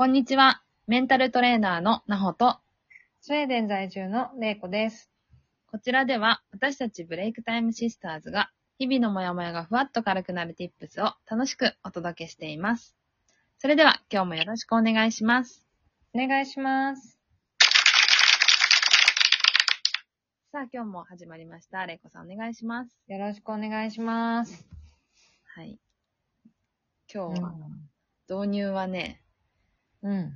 こんにちは。メンタルトレーナーのなほと、スウェーデン在住のれいこです。こちらでは私たちブレイクタイムシスターズが日々のモヤモヤがふわっと軽くなる tips を楽しくお届けしています。それでは今日もよろしくお願いします。お願いします。さあ今日も始まりました。れいこさんお願いします。よろしくお願いします。はい。今日は導入はね、うん。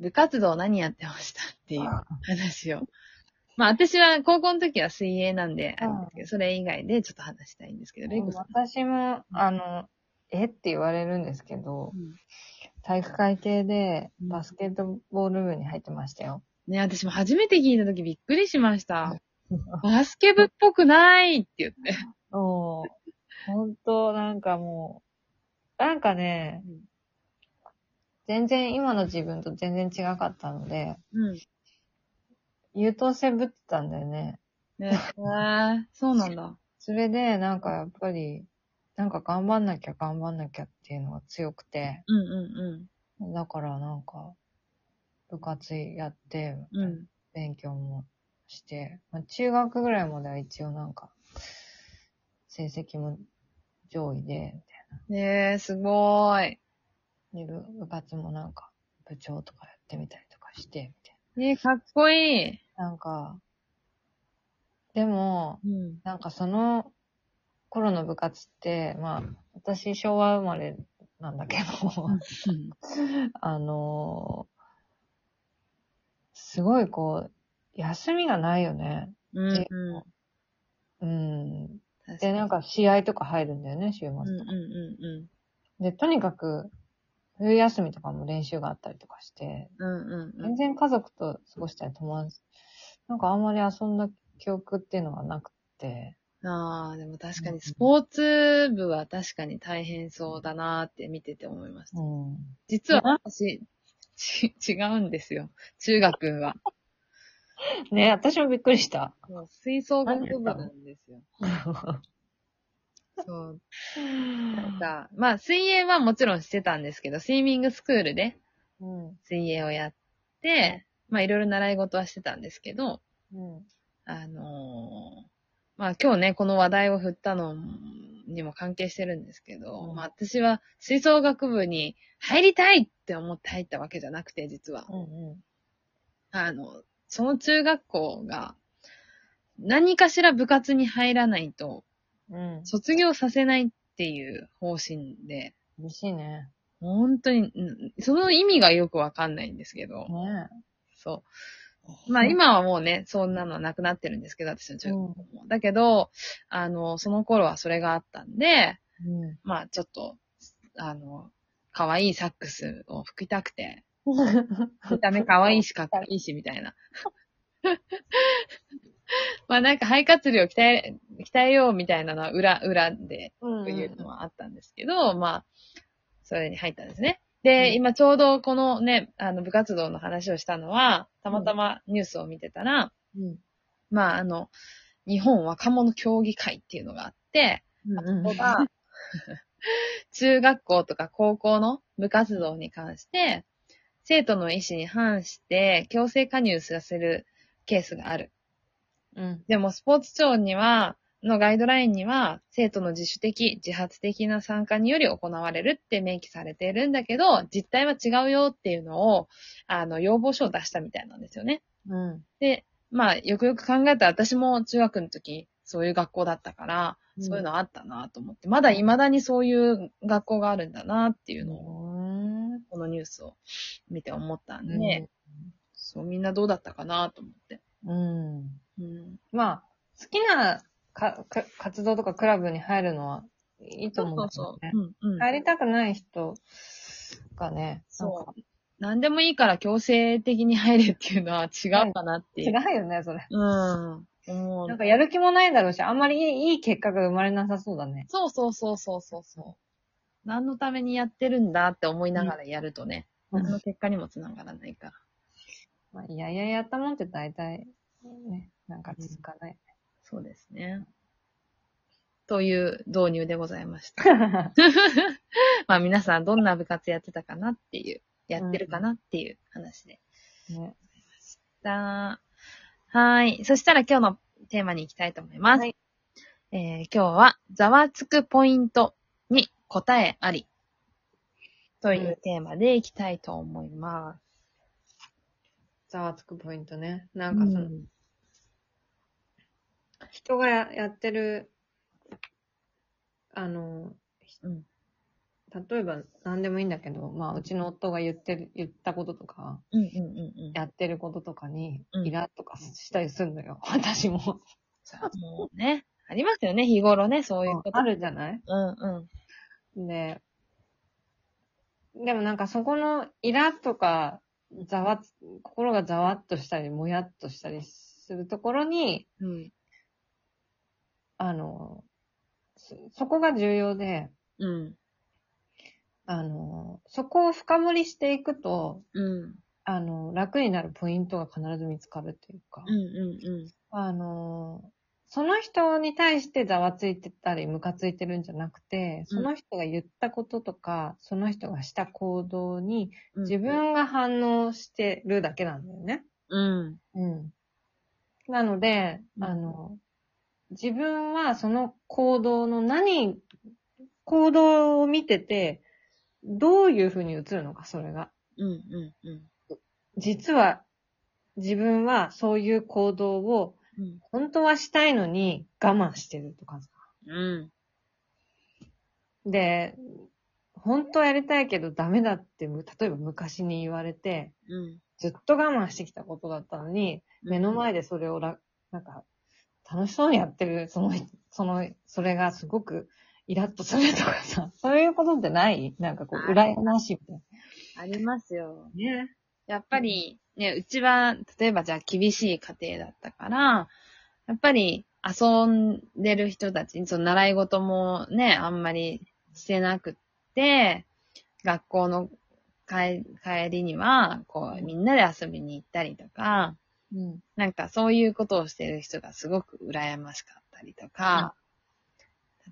部活動何やってましたっていう話を。まあ私は高校の時は水泳なんであるんですけど、それ以外でちょっと話したいんですけど、レイコさん。私も、あの、えって言われるんですけど、うん体育会系でうんバスケットボール部に入ってましたよ。ね、私も初めて聞いた時びっくりしました。バスケ部っぽくないって言って。おーほんと、なんかもう、なんかね、うん全然今の自分と全然違かったので、うん。優等生ぶってたんだよね。ね、えー、そうなんだ。それで、なんかやっぱり、なんか頑張んなきゃ頑張んなきゃっていうのが強くて、うんうんだからなんか、部活やって、うん。うん。勉強もして、まあ、中学ぐらいまでは一応なんか、成績も上位で、ねえ、すごーい。で部部活もなんか、部長とかやってみたりとかして、みたいねえ、かっこいい。な。なんか、でも、うん。なんかその頃の部活って、まあ、私昭和生まれなんだけど、あのーすごいこう、休みがないよね。うん。うん。うん。確で、なんか試合とか入るんだよね、週末うんうんとか。うんで、とにかく、冬休みとかも練習があったりとかして、うん。うんうんうん。全然家族と過ごしたり友達、なんかあんまり遊んだ記憶っていうのがなくて、ああ、でも確かにスポーツ部は確かに大変そうだなーって見てて思いました。うん。実は私、ち、違うんですよ。中学は。ね、私もびっくりした。もう吹奏楽部なんですよ。そう。なんか、まあ水泳はもちろんしてたんですけど、スイミングスクールでうん。水泳をやって、まあいろいろ習い事はしてたんですけど、うん。あのーまあ今日ね、この話題を振ったのにも関係してるんですけど、うんまあ私は吹奏楽部に入りたいって思って入ったわけじゃなくて、実は。うん。うん。あの、その中学校が何かしら部活に入らないとうん。卒業させないっていう方針で、嬉しいね。本当に、うんその意味がよくわかんないんですけど、ねそう。まあ今はもうね、そんなのはなくなってるんですけど、私の中学校も。だけど、あの、その頃はそれがあったんで、うん。まあちょっと、あの、可愛いサックスを吹きたくて、見た目可愛いしかっこいいし、みたいな。まあなんか肺活量鍛え、鍛えようみたいなのは裏、裏で、うんというのはあったんですけど、まあ、それに入ったんですね。で、うん今ちょうどこのね、あの部活動の話をしたのは、たまたまニュースを見てたら、うん。まああの、日本若者協議会っていうのがあって、うん。ここが、中学校とか高校の部活動に関して、生徒の意思に反して強制加入させるケースがある。うん。でもスポーツ庁には、のガイドラインには、生徒の自主的、自発的な参加により行われるって明記されているんだけど、実態は違うよっていうのを、あの、要望書を出したみたいなんですよね。うん。で、まあ、よくよく考えたら私も中学の時、そういう学校だったから、うんそういうのあったなと思って、まだ未だにそういう学校があるんだなっていうのを、うん。このニュースを見て思ったんで、ねそう、みんなどうだったかなと思って。うん。うん。まあ、好きなかか活動とかクラブに入るのはいいと思うんですよね。うん、うん。入りたくない人がね、そう。何でもいいから強制的に入れっていうのは違うかなってい違う。うよね、それ。うん。思うなんかやる気もないだろうし、あんまりいいいい結果が生まれなさそうだね。そうそうそうそうそうそう。何のためにやってるんだって思いながらやるとね、うん何の結果にもつながらないから。まあ、いやいややったもんって大体、ね、なんか続かない。そうですね。という導入でございました。まあ皆さんどんな部活やってたかなっていうやってるかなっていう話で。ね。だはい。そしたら今日のテーマに行きたいと思います。はいえー今日は、ざわつくポイントに答えあり。というテーマでいきたいと思います。ざわつくポイントね。なんかその、うん人がややってる、あの、うん例えば何でもいいんだけど、まあ、うちの夫が言ってる、言ったこととか、うんうんうんうん。やってることとかにう、んイラッとかしたりするのよ。私も。さあもうね、ありますよね、日頃ね、そういうこと。あるじゃない？うんうん。で、でもなんかそこのイラッとか、ざわつ、心がざわっとしたり、もやっとしたりするところに、うん。あの、そそこが重要で、うん。あの、そこを深掘りしていくと、うん。あの、楽になるポイントが必ず見つかるっていうか、うんうんあの、その人に対してざわついてたり、ムカついてるんじゃなくて、その人が言ったこととか、その人がした行動にうん。自分が反応してるだけなんだよね。うん。うん。なので、うんあの、自分はその行動の何、行動を見てて、どういうふうに映るのか、それが。うんうんうん。実は、自分はそういう行動をうん。本当はしたいのに我慢してるとかさ。うん。で、本当はやりたいけどダメだって、む例えば昔に言われて、うん。ずっと我慢してきたことだったのに、目の前でそれをら、なんか、楽しそうにやってる、その、その、それがすごくイラッとするとかさ、そういうことってない？なんかこう、あ羨ましいみたいありますよ。な。ね。やっぱり、ね、うちは、例えばじゃあ厳しい家庭だったから、やっぱり遊んでる人たちに、その習い事もね、あんまりしてなくって、学校の帰帰りには、こう、みんなで遊びに行ったりとか、うん。なんかそういうことをしてる人がすごく羨ましかったりとか、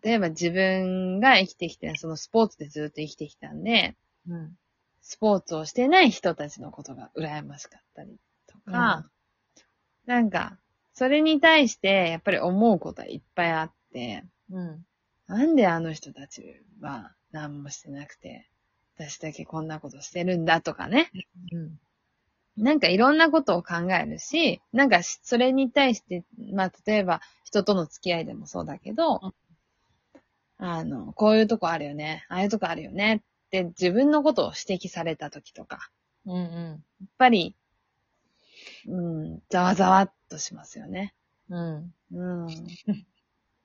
例えば自分が生きてきて、そのスポーツでずっと生きてきたんで、うん。スポーツをしてない人たちのことが羨ましかったりとか、なんか、それに対してやっぱり思うことはいっぱいあって、うん。なんであの人たちは何もしてなくて、私だけこんなことしてるんだとかね。うん。なんかいろんなことを考えるし、なんかしそれに対して、まあ例えば人との付き合いでもそうだけど、うんあの、こういうとこあるよね、ああいうとこあるよねって自分のことを指摘された時とか、うん。うん。やっぱり、うん、ざわざわっとしますよね。うん。うん。い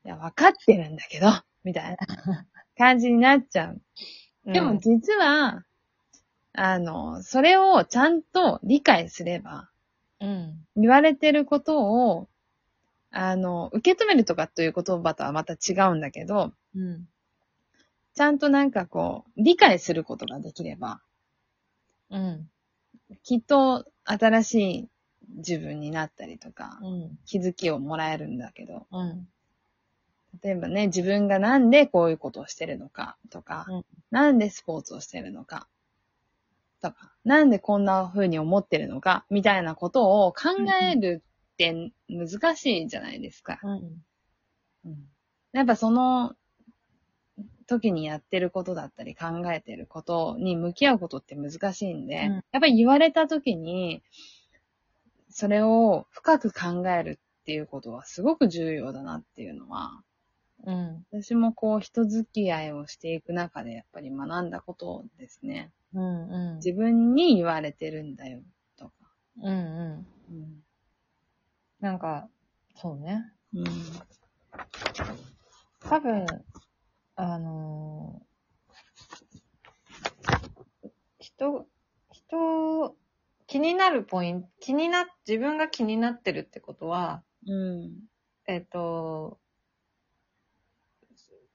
や、わかってるんだけど、みたいな感じになっちゃう。でも実は、あの、それをちゃんと理解すれば、うん。言われてることを、あの、受け止めるとかという言葉とはまた違うんだけど、うん。ちゃんとなんかこう、理解することができれば、うん。きっと新しい自分になったりとか、うん。気づきをもらえるんだけど、うん。例えばね、自分がなんでこういうことをしてるのかとか、うんなんでスポーツをしてるのかなんでこんな風に思ってるのかみたいなことを考えるって難しいじゃないですか。うん。うんやっぱその時にやってることだったり考えてることに向き合うことって難しいんで、うんやっぱり言われた時に、それを深く考えるっていうことはすごく重要だなっていうのは、うん。私もこう人付き合いをしていく中でやっぱり学んだことですね。うん。うん。自分に言われてるんだよとか。うん。うん。うんなんか、そうね。うん多分、あのー人、人、気になるポイント、気にな、自分が気になってるってことは、うんえっと、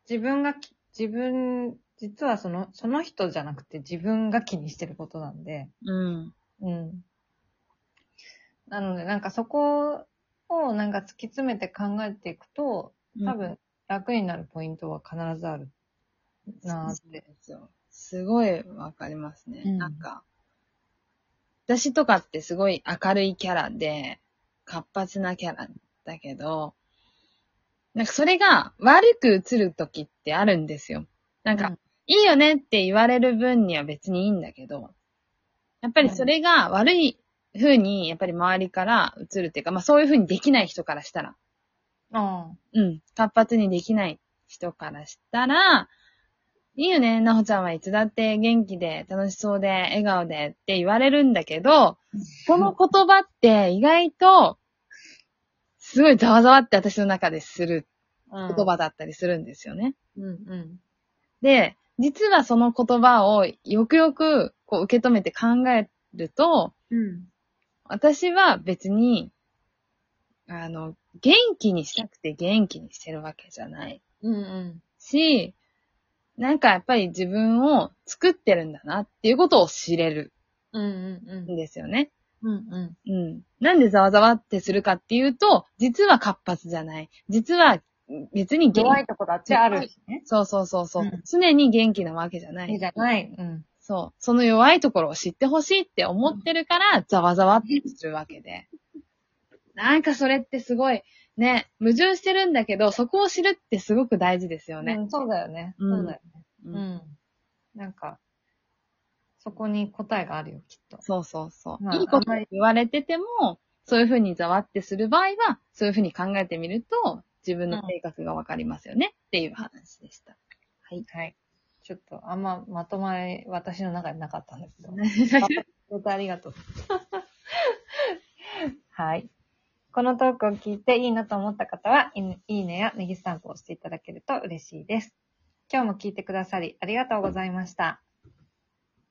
自分がき、自分、実はその、その人じゃなくて自分が気にしてることなんで、うんうん。なので、なんかそこをなんか突き詰めて考えていくと、多分楽になるポイントは必ずあるなーって。そうですごいわかりますね。うんなんか、私とかってすごい明るいキャラで、活発なキャラだけど、なんかそれが悪く映る時ってあるんですよ。なんか、うんいいよねって言われる分には別にいいんだけど、やっぱりそれが悪い風に、やっぱり周りから映るっていうか、まあそういう風にできない人からしたら、あうん、活発にできない人からしたら、いいよね、なほちゃんはいつだって元気で楽しそうで笑顔でって言われるんだけど、この言葉って意外と、すごいざわざわって私の中でするあ。言葉だったりするんですよね。うんうん。で、実はその言葉をよくよくこう受け止めて考えると、うん。私は別に、あの、元気にしたくて元気にしてるわけじゃないうんうん。し、なんかやっぱり自分を作ってるんだなっていうことを知れるうんうんうんんですよね。うんうん。うん。なんでざわざわってするかっていうと、実は活発じゃない。実は別に元弱いとこだってあるしね。そうそうそうそう、うん常に元気なわけじゃないじゃない。うん。そう。その弱いところを知ってほしいって思ってるから、ざわざわってするわけで。なんかそれってすごい、ね、矛盾してるんだけど、そこを知るってすごく大事ですよね。うん、そうだよね。うんそうだよね。ううんん。なんか、そこに答えがあるよ、きっと。そうそうそう。まあいいこと言われてても、そういうふうにざわってする場合は、そういうふうに考えてみると、自分の性格がわかりますよね、っていう話でした。はい。はい。ちょっと、あんままとまり、私の中でなかったんだけど。またありがとう。はい。このトークを聞いていいなと思った方は、いいいいねやネギスタンプを押していただけると嬉しいです。今日も聞いてくださりありがとうございました。